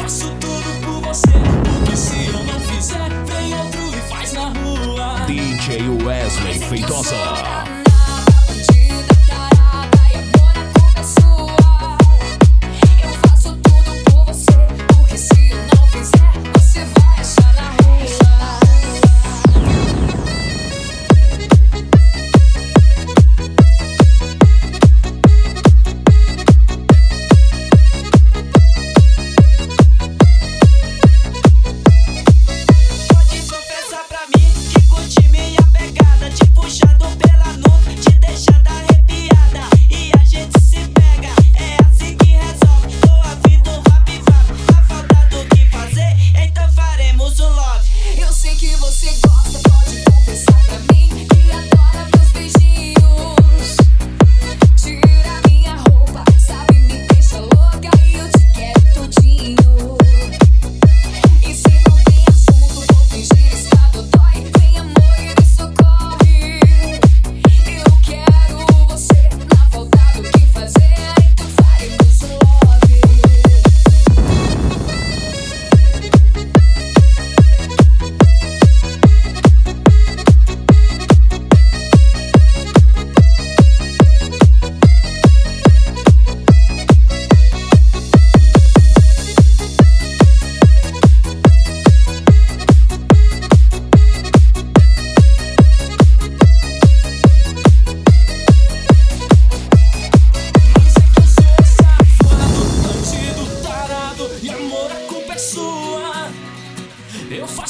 faço tudo por você. Porque se eu não fizer, vem outro e faz na rua. DJ Wesley Feitosa.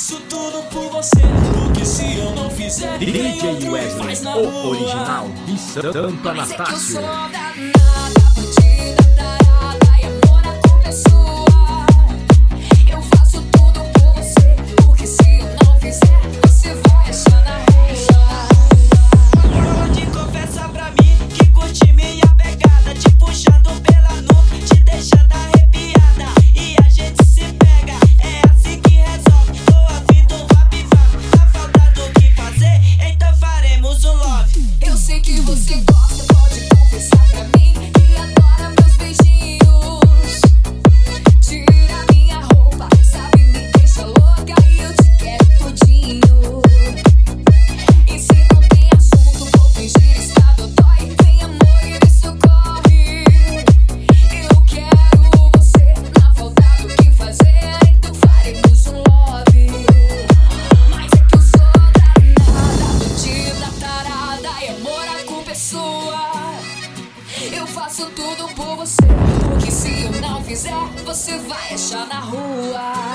faço tudo por você. Porque se eu não fizer, DJ Wesley, o rua. original de Santa Natácio. Mas é eu sou danada, bandida, tarada, e amor aconteceu. Eu faço tudo por você. Porque se eu não fizer, você vai achar na rua.